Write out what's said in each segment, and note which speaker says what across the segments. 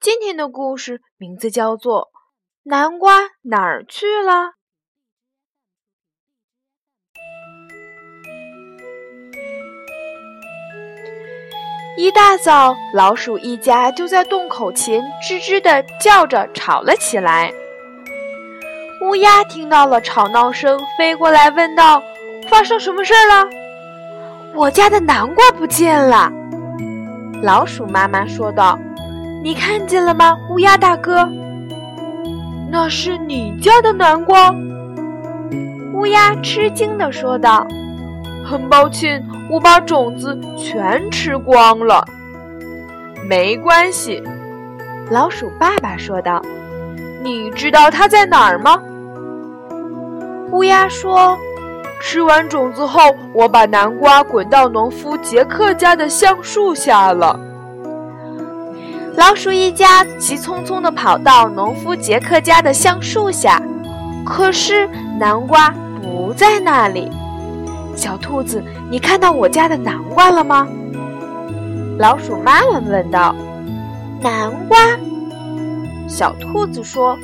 Speaker 1: 今天的故事名字叫做《南瓜哪儿去了》。一大早，老鼠一家就在洞口前吱吱的叫着吵了起来。乌鸦听到了吵闹声，飞过来问道：“发生什么事儿了？”“我家的南瓜不见了。”老鼠妈妈说道。你看见了吗，乌鸦大哥？那是你家的南瓜。乌鸦吃惊地说道：“很抱歉，我把种子全吃光了。”没关系，老鼠爸爸说道：“你知道它在哪儿吗？”乌鸦说：“吃完种子后，我把南瓜滚到农夫杰克家的橡树下了。”老鼠一家急匆匆地跑到农夫杰克家的橡树下，可是南瓜不在那里。小兔子，你看到我家的南瓜了吗？老鼠妈妈问道。南瓜？小兔子说：“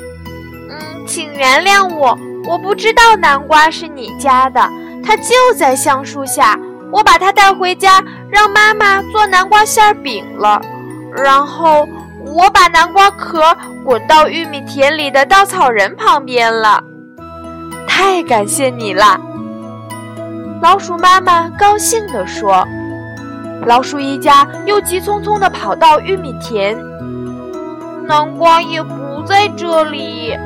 Speaker 1: 嗯，请原谅我，我不知道南瓜是你家的，它就在橡树下。我把它带回家，让妈妈做南瓜馅饼了。”然后我把南瓜壳滚到玉米田里的稻草人旁边了，太感谢你了！老鼠妈妈高兴地说。老鼠一家又急匆匆地跑到玉米田，南瓜也不在这里。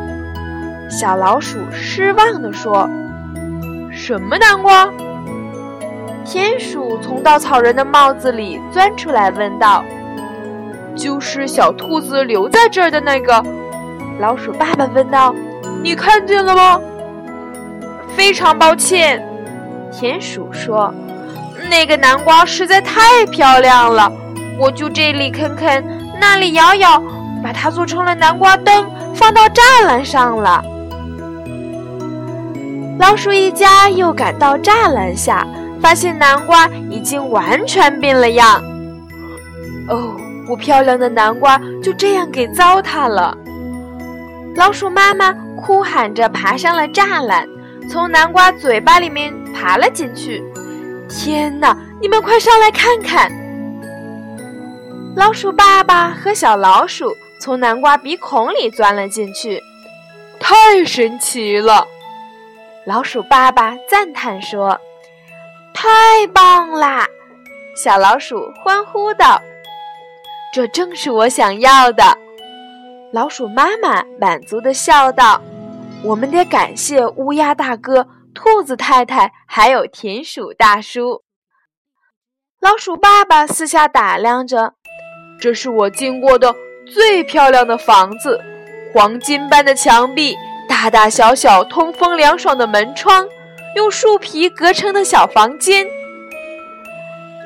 Speaker 1: 小老鼠失望地说：“什么南瓜？”田鼠从稻草人的帽子里钻出来问道。就是小兔子留在这儿的那个，老鼠爸爸问道：“你看见了吗？”非常抱歉，田鼠说：“那个南瓜实在太漂亮了，我就这里啃啃，那里咬咬，把它做成了南瓜灯，放到栅栏上了。”老鼠一家又赶到栅栏下，发现南瓜已经完全变了样。哦。不漂亮的南瓜就这样给糟蹋了。老鼠妈妈哭喊着爬上了栅栏，从南瓜嘴巴里面爬了进去。天哪！你们快上来看看！老鼠爸爸和小老鼠从南瓜鼻孔里钻了进去，太神奇了！老鼠爸爸赞叹说：“太棒啦！”小老鼠欢呼道。这正是我想要的，老鼠妈妈满足地笑道：“我们得感谢乌鸦大哥、兔子太太，还有田鼠大叔。”老鼠爸爸四下打量着：“这是我见过的最漂亮的房子，黄金般的墙壁，大大小小、通风凉爽的门窗，用树皮隔成的小房间。”